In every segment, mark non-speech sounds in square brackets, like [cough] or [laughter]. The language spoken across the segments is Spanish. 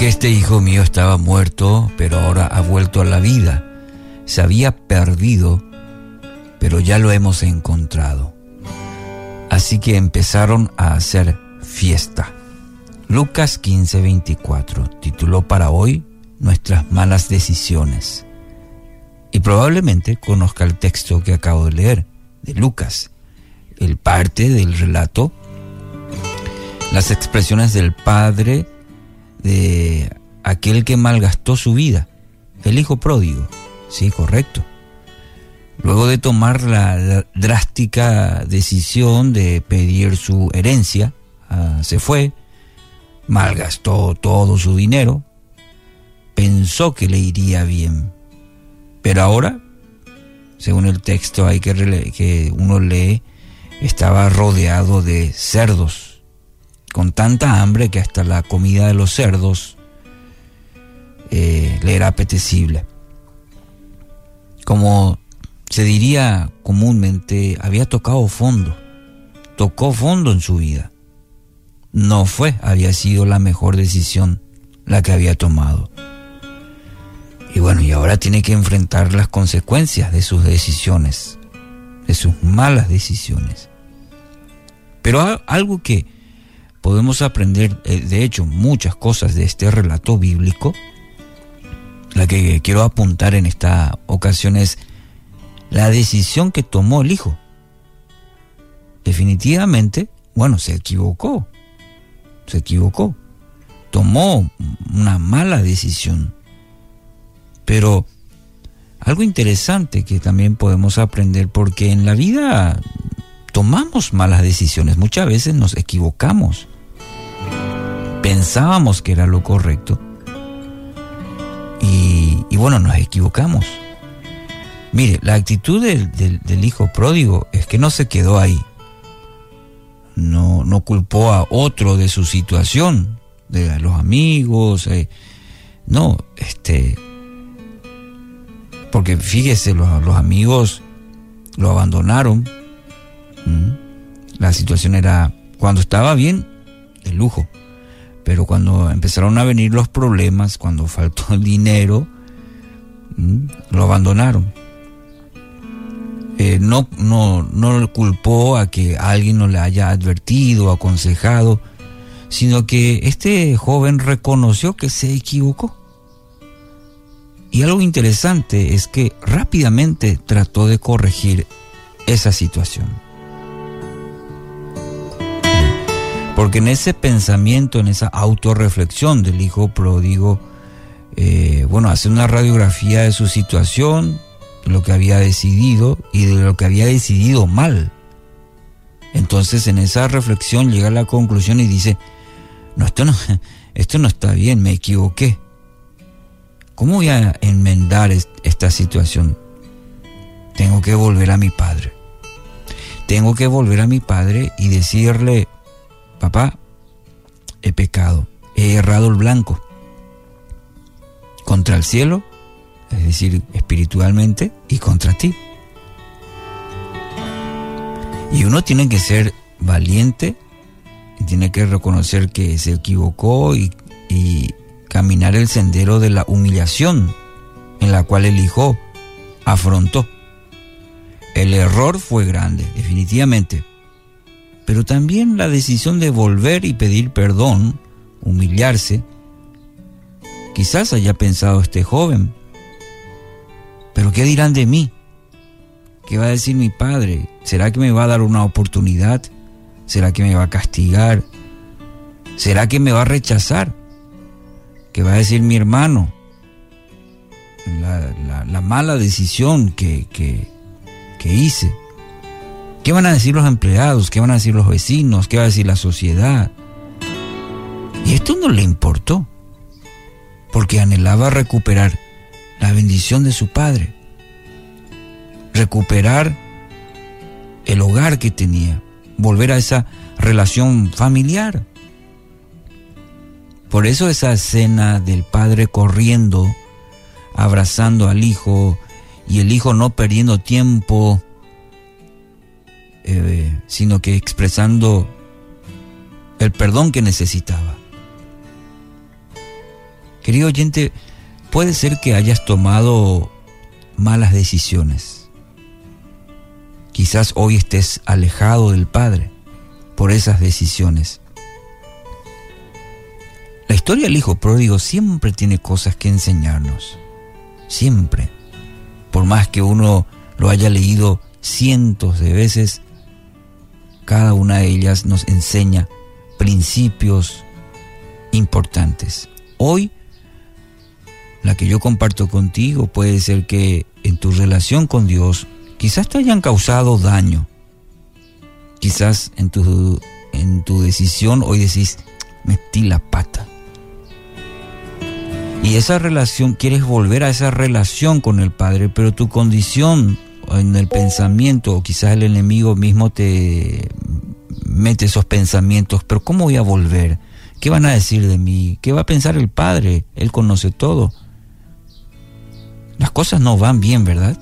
Porque este hijo mío estaba muerto, pero ahora ha vuelto a la vida. Se había perdido, pero ya lo hemos encontrado. Así que empezaron a hacer fiesta. Lucas 15:24 tituló para hoy Nuestras malas decisiones. Y probablemente conozca el texto que acabo de leer, de Lucas, el parte del relato, las expresiones del padre de aquel que malgastó su vida, el hijo pródigo. Sí, correcto. Luego de tomar la, drástica decisión de pedir su herencia, ah, se fue, malgastó todo su dinero, pensó que le iría bien. Pero ahora, según el texto hay que, que uno lee, estaba rodeado de cerdos, con tanta hambre que hasta la comida de los cerdos eh, le era apetecible. Como se diría comúnmente, había tocado fondo, tocó fondo en su vida. No fue, había sido la mejor decisión la que había tomado. Y bueno, y ahora tiene que enfrentar las consecuencias de sus decisiones, de sus malas decisiones. Pero algo que podemos aprender, eh, de hecho, muchas cosas de este relato bíblico, la que quiero apuntar en esta ocasión es la decisión que tomó el hijo. Definitivamente, bueno, se equivocó, se equivocó, tomó una mala decisión. Pero algo interesante que también podemos aprender, porque en la vida tomamos malas decisiones, muchas veces nos equivocamos. Pensábamos que era lo correcto y, bueno, nos equivocamos. Mire, la actitud del, hijo pródigo es que no se quedó ahí. No, no culpó a otro de su situación, de los amigos. Eh, no, este. Porque fíjese, los, los amigos lo abandonaron la situación era, cuando estaba bien, de lujo. Pero cuando empezaron a venir los problemas, cuando faltó el dinero, lo abandonaron. Eh, no, no, no culpó a que alguien no le haya advertido, aconsejado, sino que este joven reconoció que se equivocó. Y algo interesante es que rápidamente trató de corregir esa situación. Porque en ese pensamiento, en esa autorreflexión del hijo pródigo, eh, bueno, hace una radiografía de su situación, de lo que había decidido y de lo que había decidido mal. Entonces en esa reflexión llega a la conclusión y dice, no, esto no, [laughs] esto no está bien, me equivoqué. ¿Cómo voy a enmendar esta situación? Tengo que volver a mi padre. Tengo que volver a mi padre y decirle, papá, he pecado, he errado el blanco contra el cielo, es decir, espiritualmente, y contra ti. Y uno tiene que ser valiente, y tiene que reconocer que se equivocó y, y caminar el sendero de la humillación en la cual el hijo afrontó. El error fue grande, definitivamente, pero también la decisión de volver y pedir perdón, humillarse. Quizás haya pensado este joven, pero ¿qué dirán de mí? ¿Qué va a decir mi padre? ¿Será que me va a dar una oportunidad? ¿Será que me va a castigar? ¿Será que me va a rechazar? ¿Qué va a decir mi hermano? La, mala decisión que, que, hice. ¿Qué van a decir los empleados? ¿Qué van a decir los vecinos? ¿Qué va a decir la sociedad? Y esto no le importó, porque anhelaba recuperar la bendición de su padre, recuperar el hogar que tenía, volver a esa relación familiar. Por eso esa escena del padre corriendo, abrazando al hijo y el hijo no perdiendo tiempo eh, sino que expresando el perdón que necesitaba. Querido oyente, puede ser que hayas tomado malas decisiones. Quizás hoy estés alejado del Padre por esas decisiones. La historia del Hijo Pródigo siempre tiene cosas que enseñarnos. Siempre. Por más que uno lo haya leído cientos de veces, cada una de ellas nos enseña principios importantes. Hoy, la que yo comparto contigo puede ser que en tu relación con Dios quizás te hayan causado daño. Quizás en tu, en tu decisión hoy decís, metí la pata. Y esa relación, quieres volver a esa relación con el Padre, pero tu condición en el pensamiento, o quizás el enemigo mismo te mete esos pensamientos, pero ¿cómo voy a volver? ¿Qué van a decir de mí? ¿Qué va a pensar el Padre? Él conoce todo. Las cosas no van bien, ¿verdad?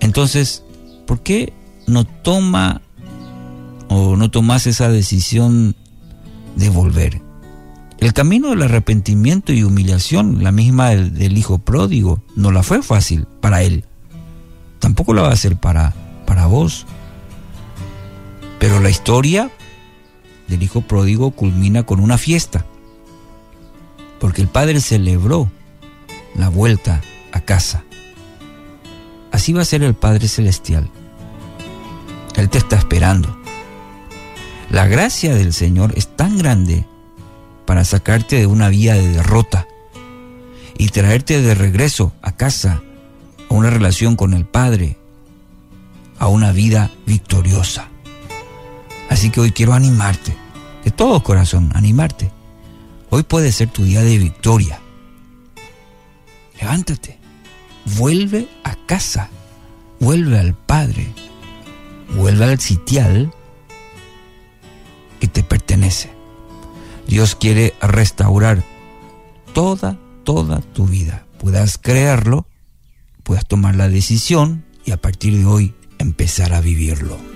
Entonces, ¿por qué no toma o no tomas esa decisión de volver? El camino del arrepentimiento y humillación, la misma del, hijo pródigo, no la fue fácil para él. Tampoco la va a ser para, para vos. Pero la historia del hijo pródigo culmina con una fiesta. Porque el padre celebró la vuelta a casa. Así va a ser el Padre Celestial. Él te está esperando. La gracia del Señor es tan grande para sacarte de una vía de derrota y traerte de regreso a casa, a una relación con el Padre, a una vida victoriosa. Así que hoy quiero animarte, de todo corazón, animarte. Hoy puede ser tu día de victoria. Levántate, vuelve a casa, vuelve al Padre, vuelve al sitial que te pertenece. Dios quiere restaurar toda, toda tu vida. Puedas creerlo, puedas tomar la decisión y a partir de hoy empezar a vivirlo.